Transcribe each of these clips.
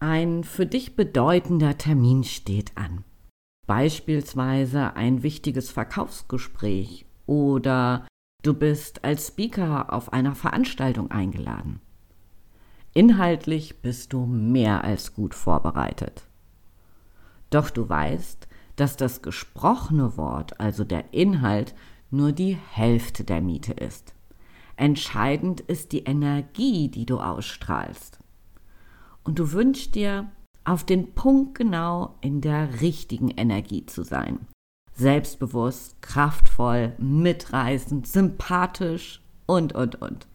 Ein für dich bedeutender Termin steht an. Beispielsweise ein wichtiges Verkaufsgespräch oder du bist als Speaker auf einer Veranstaltung eingeladen. Inhaltlich bist du mehr als gut vorbereitet. Doch du weißt, dass das gesprochene Wort, also der Inhalt, nur die Hälfte der Miete ist. Entscheidend ist die Energie, die du ausstrahlst. Und du wünschst dir, auf den Punkt genau in der richtigen Energie zu sein. Selbstbewusst, kraftvoll, mitreißend, sympathisch und, und, und.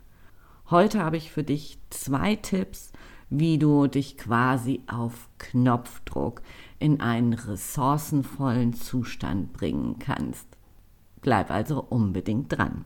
Heute habe ich für dich zwei Tipps, wie du dich quasi auf Knopfdruck in einen ressourcenvollen Zustand bringen kannst. Bleib also unbedingt dran.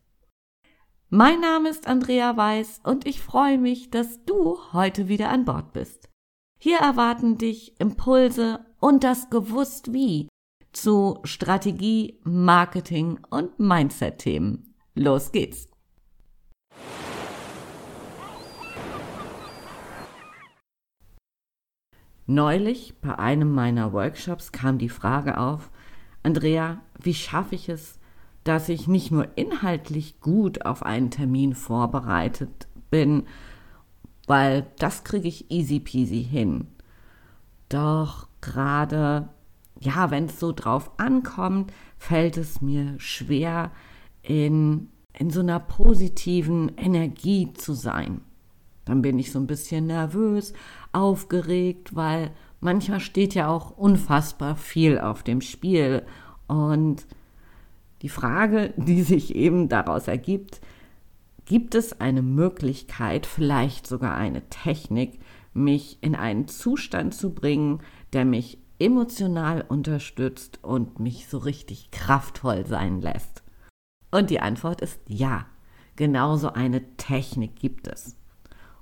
Mein Name ist Andrea Weiß und ich freue mich, dass du heute wieder an Bord bist. Hier erwarten dich Impulse und das Gewusst wie zu Strategie, Marketing und Mindset-Themen. Los geht's! Neulich bei einem meiner Workshops kam die Frage auf, Andrea, wie schaffe ich es, dass ich nicht nur inhaltlich gut auf einen Termin vorbereitet bin, weil das kriege ich easy peasy hin. Doch gerade, ja, wenn es so drauf ankommt, fällt es mir schwer, in, in so einer positiven Energie zu sein. Dann bin ich so ein bisschen nervös, aufgeregt, weil manchmal steht ja auch unfassbar viel auf dem Spiel und die Frage, die sich eben daraus ergibt, gibt es eine Möglichkeit, vielleicht sogar eine Technik, mich in einen Zustand zu bringen, der mich emotional unterstützt und mich so richtig kraftvoll sein lässt? Und die Antwort ist ja. Genauso eine Technik gibt es.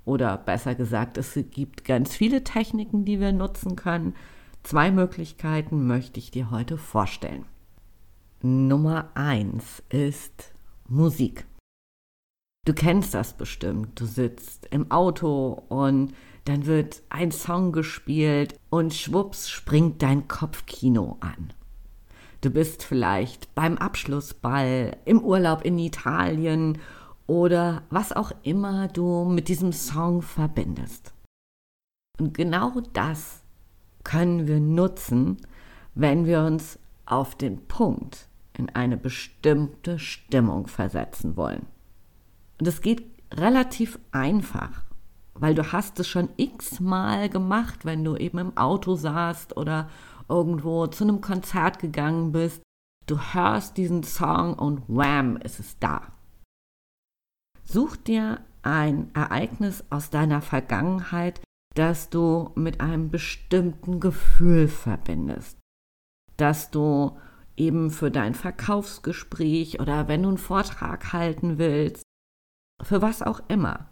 Oder besser gesagt, es gibt ganz viele Techniken, die wir nutzen können. Zwei Möglichkeiten möchte ich dir heute vorstellen. Nummer eins ist Musik. Du kennst das bestimmt. Du sitzt im Auto und dann wird ein Song gespielt und schwupps springt dein Kopfkino an. Du bist vielleicht beim Abschlussball, im Urlaub in Italien oder was auch immer du mit diesem Song verbindest. Und genau das können wir nutzen, wenn wir uns auf den Punkt in eine bestimmte Stimmung versetzen wollen. Und es geht relativ einfach, weil du hast es schon x-mal gemacht, wenn du eben im Auto saßt oder irgendwo zu einem Konzert gegangen bist. Du hörst diesen Song und wham, ist es da. Such dir ein Ereignis aus deiner Vergangenheit, das du mit einem bestimmten Gefühl verbindest, das du eben für dein Verkaufsgespräch oder wenn du einen Vortrag halten willst, für was auch immer.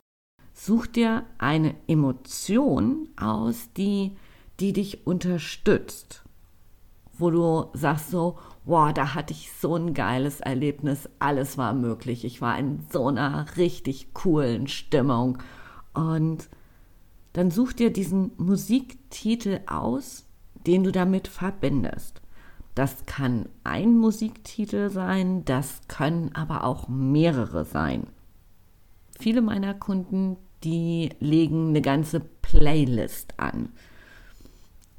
Such dir eine Emotion aus, die, die dich unterstützt, wo du sagst so, wow, da hatte ich so ein geiles Erlebnis, alles war möglich, ich war in so einer richtig coolen Stimmung und dann such dir diesen Musiktitel aus, den du damit verbindest. Das kann ein Musiktitel sein, das können aber auch mehrere sein. Viele meiner Kunden, die legen eine ganze Playlist an.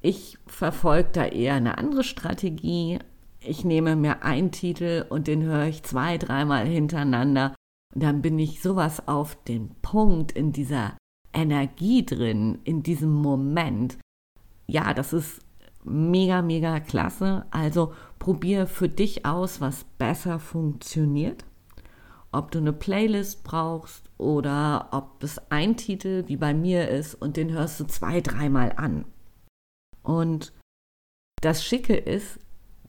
Ich verfolge da eher eine andere Strategie. Ich nehme mir einen Titel und den höre ich zwei, dreimal hintereinander. Und dann bin ich sowas auf den Punkt in dieser Energie drin, in diesem Moment. Ja, das ist mega, mega klasse. Also probier für dich aus, was besser funktioniert. Ob du eine Playlist brauchst oder ob es ein Titel wie bei mir ist und den hörst du zwei, dreimal an. Und das Schicke ist,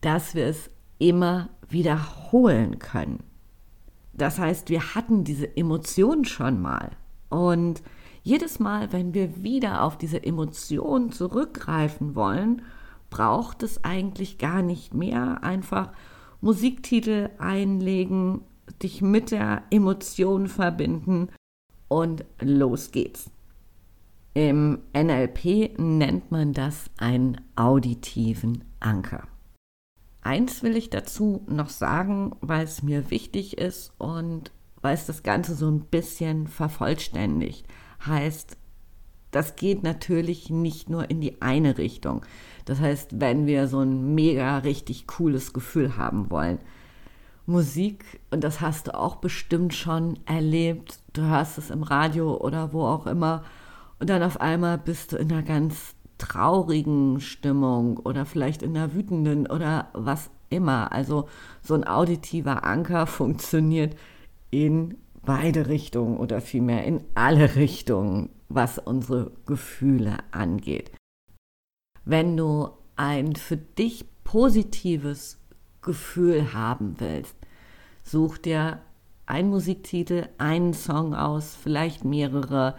dass wir es immer wiederholen können. Das heißt, wir hatten diese Emotion schon mal. Und jedes Mal, wenn wir wieder auf diese Emotion zurückgreifen wollen, braucht es eigentlich gar nicht mehr. Einfach Musiktitel einlegen, dich mit der Emotion verbinden und los geht's. Im NLP nennt man das einen auditiven Anker. Eins will ich dazu noch sagen, weil es mir wichtig ist und weil es das Ganze so ein bisschen vervollständigt. Heißt, das geht natürlich nicht nur in die eine Richtung. Das heißt, wenn wir so ein mega richtig cooles Gefühl haben wollen, Musik, und das hast du auch bestimmt schon erlebt, du hörst es im Radio oder wo auch immer, und dann auf einmal bist du in einer ganz traurigen Stimmung oder vielleicht in einer wütenden oder was immer. Also so ein auditiver Anker funktioniert in beide Richtungen oder vielmehr in alle Richtungen, was unsere Gefühle angeht. Wenn du ein für dich positives Gefühl haben willst, such dir einen Musiktitel, einen Song aus, vielleicht mehrere,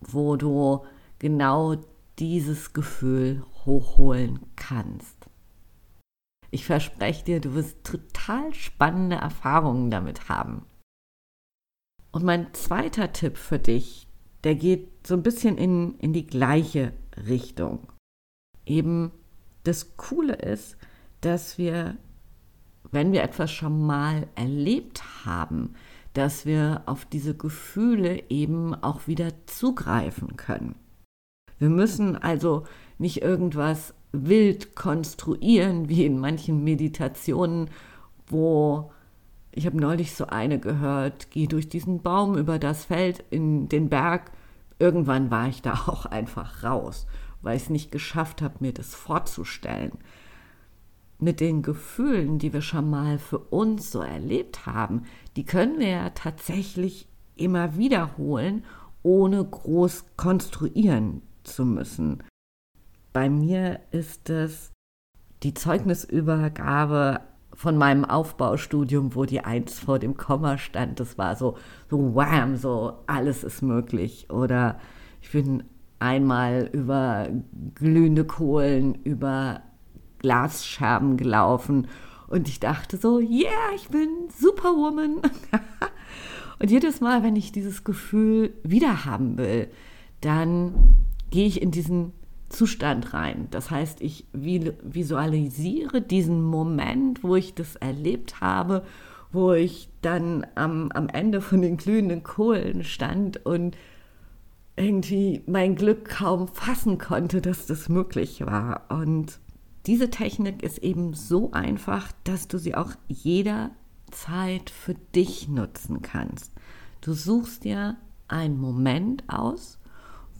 wo du genau dieses Gefühl hochholen kannst. Ich verspreche dir, du wirst total spannende Erfahrungen damit haben. Und mein zweiter Tipp für dich, der geht so ein bisschen in, in die gleiche Richtung. Eben das Coole ist, dass wir, wenn wir etwas schon mal erlebt haben, dass wir auf diese Gefühle eben auch wieder zugreifen können. Wir müssen also nicht irgendwas wild konstruieren, wie in manchen Meditationen, wo ich habe neulich so eine gehört, geh durch diesen Baum über das Feld in den Berg. Irgendwann war ich da auch einfach raus, weil ich es nicht geschafft habe, mir das vorzustellen mit den Gefühlen, die wir schon mal für uns so erlebt haben, die können wir ja tatsächlich immer wiederholen, ohne groß konstruieren zu müssen. Bei mir ist es die Zeugnisübergabe von meinem Aufbaustudium, wo die Eins vor dem Komma stand. Das war so, so wham, so alles ist möglich. Oder ich bin einmal über glühende Kohlen, über Glasscherben gelaufen und ich dachte so, yeah, ich bin Superwoman. und jedes Mal, wenn ich dieses Gefühl wieder haben will, dann gehe ich in diesen Zustand rein. Das heißt, ich visualisiere diesen Moment, wo ich das erlebt habe, wo ich dann am, am Ende von den glühenden Kohlen stand und irgendwie mein Glück kaum fassen konnte, dass das möglich war. Und diese Technik ist eben so einfach, dass du sie auch jederzeit für dich nutzen kannst. Du suchst dir einen Moment aus,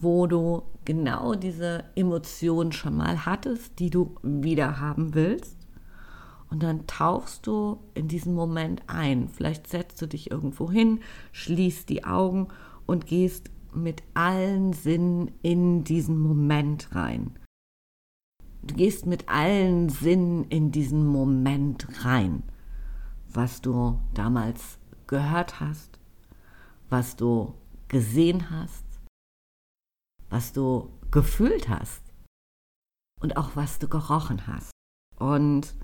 wo du genau diese Emotion schon mal hattest, die du wieder haben willst. Und dann tauchst du in diesen Moment ein. Vielleicht setzt du dich irgendwo hin, schließt die Augen und gehst mit allen Sinnen in diesen Moment rein. Du gehst mit allen Sinnen in diesen Moment rein, was du damals gehört hast, was du gesehen hast, was du gefühlt hast und auch was du gerochen hast. Und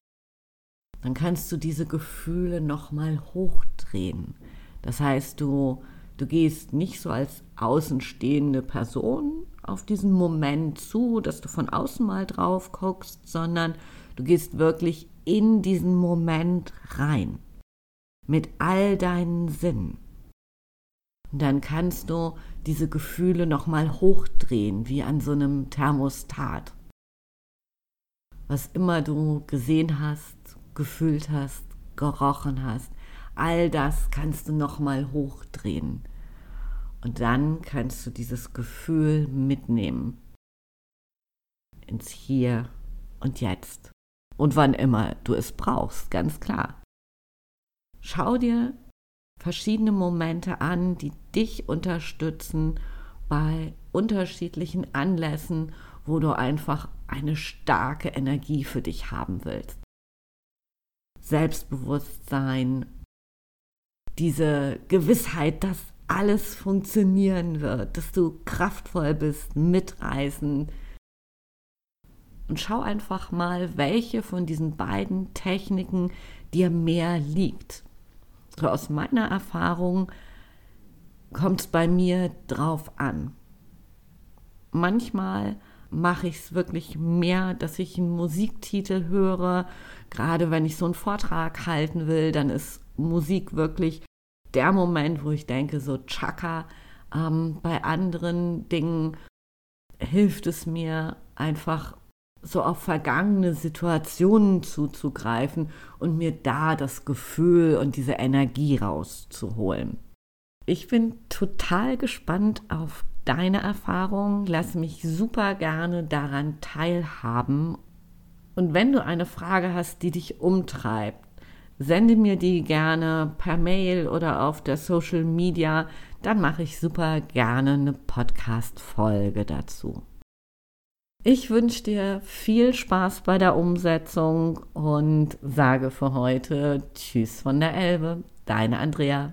dann kannst du diese Gefühle nochmal hochdrehen. Das heißt, du, du gehst nicht so als außenstehende Person auf diesen Moment zu, dass du von außen mal drauf guckst, sondern Du gehst wirklich in diesen Moment rein. Mit all deinen Sinnen. Und dann kannst du diese Gefühle nochmal hochdrehen, wie an so einem Thermostat. Was immer du gesehen hast, gefühlt hast, gerochen hast, all das kannst du nochmal hochdrehen. Und dann kannst du dieses Gefühl mitnehmen ins Hier und Jetzt. Und wann immer du es brauchst, ganz klar. Schau dir verschiedene Momente an, die dich unterstützen bei unterschiedlichen Anlässen, wo du einfach eine starke Energie für dich haben willst. Selbstbewusstsein, diese Gewissheit, dass alles funktionieren wird, dass du kraftvoll bist, mitreißen. Und schau einfach mal, welche von diesen beiden Techniken dir mehr liegt. So aus meiner Erfahrung kommt es bei mir drauf an. Manchmal mache ich es wirklich mehr, dass ich einen Musiktitel höre. Gerade wenn ich so einen Vortrag halten will, dann ist Musik wirklich der Moment, wo ich denke, so Chaka. Ähm, bei anderen Dingen hilft es mir einfach so auf vergangene Situationen zuzugreifen und mir da das Gefühl und diese Energie rauszuholen. Ich bin total gespannt auf deine Erfahrungen. Lass mich super gerne daran teilhaben. Und wenn du eine Frage hast, die dich umtreibt, sende mir die gerne per Mail oder auf der Social Media. Dann mache ich super gerne eine Podcast-Folge dazu. Ich wünsche dir viel Spaß bei der Umsetzung und sage für heute Tschüss von der Elbe, deine Andrea.